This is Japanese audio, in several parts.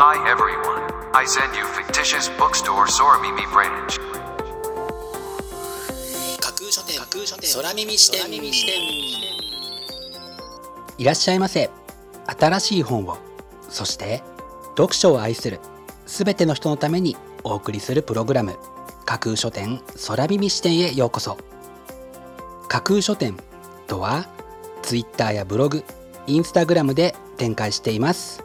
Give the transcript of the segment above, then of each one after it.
Hi everyone, I send you fictitious bookstore Soramimi branch. 架空書店架空書店空耳視点いらっしゃいませ。新しい本をそして読書を愛するすべての人のためにお送りするプログラム。架空書店空耳視点へようこそ。架空書店とはツイッターやブログインスタグラムで展開しています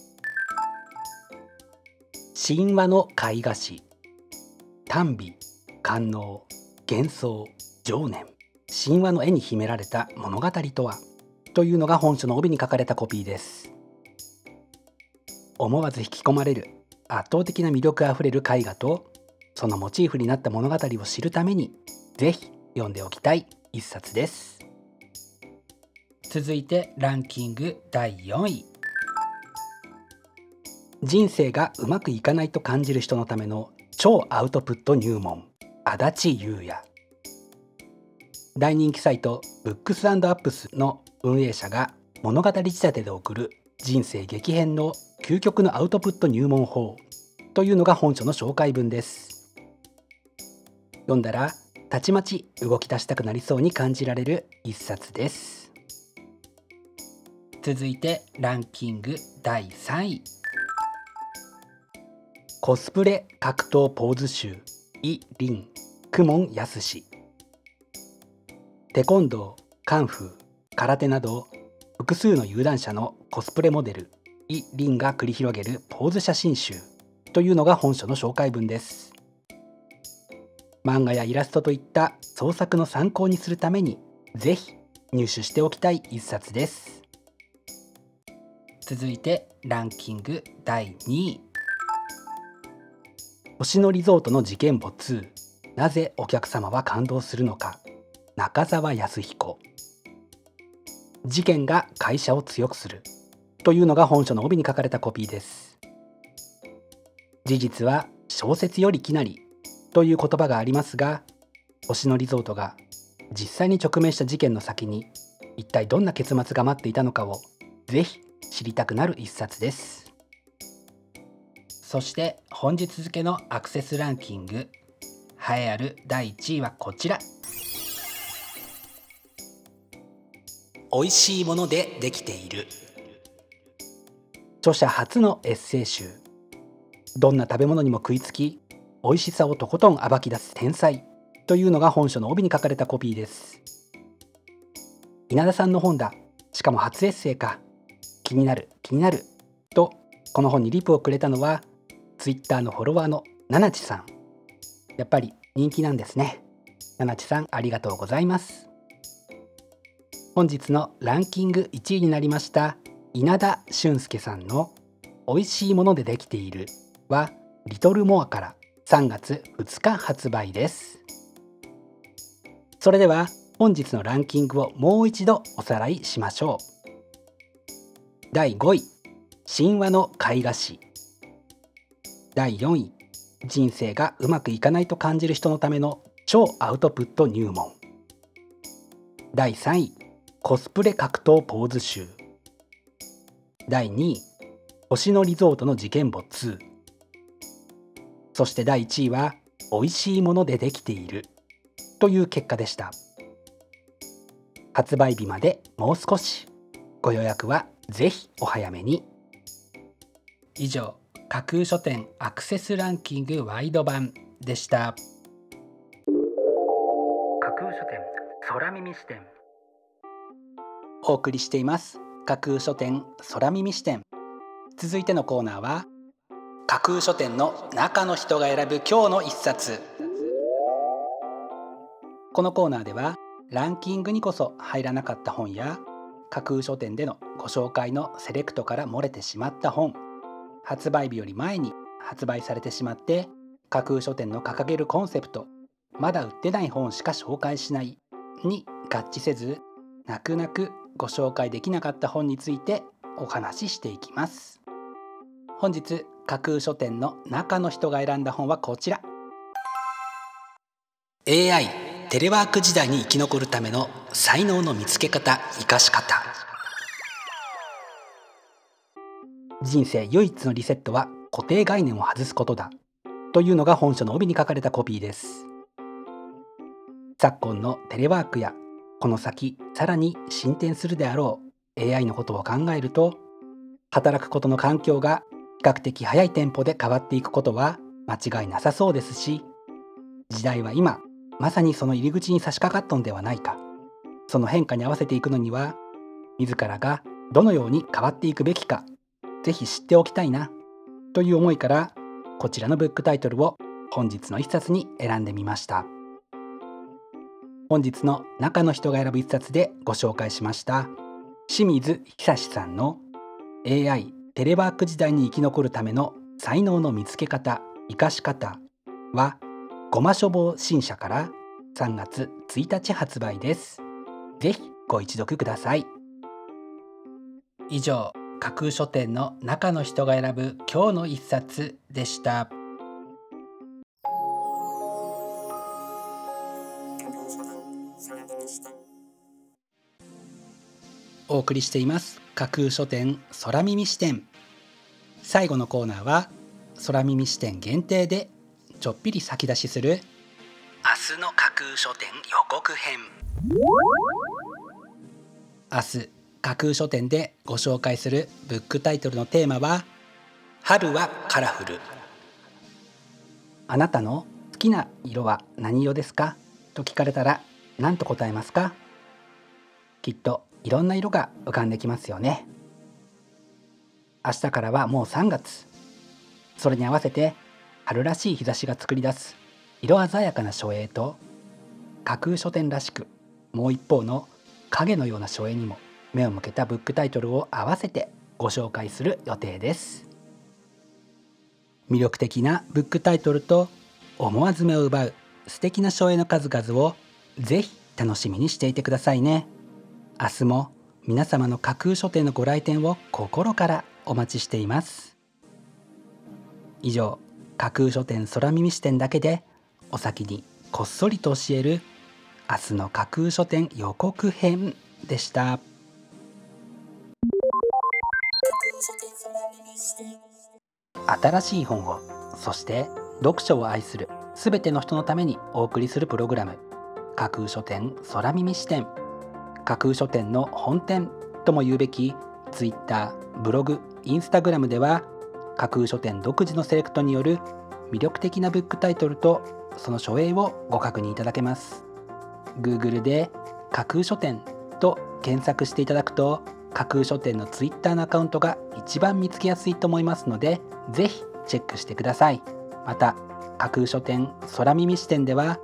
神話の絵画師短美官能幻想情念。神話の絵に秘められた物語とは？というのが本書の帯に書かれたコピーです。思わず引き込まれる圧倒的な魅力あふれる絵画とそのモチーフになった物語を知るためにぜひ読んでおきたい一冊です。続いてランキング第4位。人生がうまくいかないと感じる人のための超アウトプット入門。安達裕哉。大人気サイト Books&Apps の運営者が物語仕立てで送る人生激変の究極のアウトプット入門法というのが本書の紹介文です。読んだらたちまち動き出したくなりそうに感じられる一冊です。続いてランキング第3位。コスプレ格闘ポーズ集。イ・リン・クモン・ヤスシ。テコンドー、カンフー、空手など複数の有段者のコスプレモデル。イ・リンが繰り広げるポーズ写真集。というのが本書の紹介文です。漫画やイラストといった創作の参考にするためにぜひ入手しておきたい一冊です。続いてランキング第2位。星野リゾートの事件簿2なぜお客様は感動するのか。中澤康彦。事件が会社を強くする。というのが本書の帯に書かれたコピーです。事実は小説よりきなり。という言葉がありますが星野リゾートが実際に直面した事件の先に一体どんな結末が待っていたのかをぜひ知りたくなる一冊です。そして本日付のアクセスランキング栄えある第1位はこちら。美味しいものでできている。著者初のエッセイ集。どんな食べ物にも食いつき美味しさをとことん暴き出す天才。というのが本書の帯に書かれたコピーです。稲田さんの本だ。しかも初エッセイか。気になる気になる。とこの本にリプをくれたのはツイッターのフォロワーのななちさん。やっぱり人気なんですね。ななちさんありがとうございます。本日のランキング1位になりました稲田俊介さんの美味しいものでできているはリトルモアから3月2日発売です。それでは本日のランキングをもう一度おさらいしましょう。第5位神話の絵画師第4位。人生がうまくいかないと感じる人のための超アウトプット入門。第3位。コスプレ格闘ポーズ集。第2位。星野リゾートの事件簿2そして第1位は美味しいものでできている。という結果でした。発売日までもう少し。ご予約はぜひお早めに。以上。架空書店アクセスランキングワイド版でした。架空書店空耳視点。お送りしています。架空書店空耳視点。続いてのコーナーは架空書店の中の人が選ぶ今日の一冊。このコーナーではランキングにこそ入らなかった本や架空書店でのご紹介のセレクトから漏れてしまった本発売日より前に発売されてしまって架空書店の掲げるコンセプトまだ売ってない本しか紹介しないに合致せず泣く泣くご紹介できなかった本についてお話ししていきます。本日架空書店の中の人が選んだ本はこちら。AI テレワーク時代に生き残るための才能の見つけ方生かし方。人生唯一のリセットは固定概念を外すことだ。というのが本書の帯に書かれたコピーです。昨今のテレワークやこの先さらに進展するであろう AI のことを考えると働くことの環境が比較的早いテンポで変わっていくことは間違いなさそうですし時代は今まさにその入り口に差し掛かったのではないか。その変化に合わせていくのには自らがどのように変わっていくべきかぜひ知っておきたいなという思いからこちらのブックタイトルを本日の一冊に選んでみました。本日の中の人が選ぶ一冊でご紹介しました清水久志さんの AI テレワーク時代に生き残るための才能の見つけ方生かし方はごま書房新社から3月1日発売です。ぜひご一読ください。以上。架空書店の中の人が選ぶ今日の一冊でした。お送りしています。架空書店空耳視点。最後のコーナーは空耳視点限定でちょっぴり先出しする明日の架空書店予告編。明日架空書店でご紹介するブックタイトルのテーマは春はカラフル。あなたの好きな色は何色ですか？と聞かれたら何と答えますか？きっといろんな色が浮かんできますよね。明日からはもう3月。それに合わせて春らしい日差しが作り出す色鮮やかな書影と架空書店らしくもう一方の影のような書影にも目を向けたブックタイトルを合わせてご紹介する予定です。魅力的なブックタイトルと思わず目を奪う素敵な書影の数々をぜひ楽しみにしていてくださいね。明日も皆様の架空書店のご来店を心からお待ちしています。以上架空書店空耳視点だけでお先にこっそりと教える明日の架空書店予告編でした。新しい本をそして読書を愛するすべての人のためにお送りするプログラム。架空書店空耳視点。架空書店の本店とも言うべき Twitter ブログインスタグラムでは架空書店独自のセレクトによる魅力的なブックタイトルとその書影をご確認いただけます。Google で架空書店と検索していただくと架空書店の Twitter のアカウントが一番見つけやすいと思いますのでぜひチェックしてください。また架空書店空耳視点では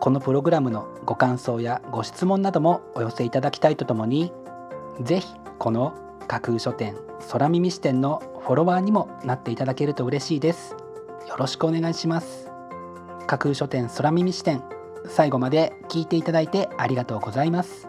このプログラムのご感想やご質問などもお寄せいただきたいとともにぜひこの架空書店空耳視点のフォロワーにもなっていただけると嬉しいです。よろしくお願いします架空書店空耳視点最後まで聞いていただいてありがとうございます。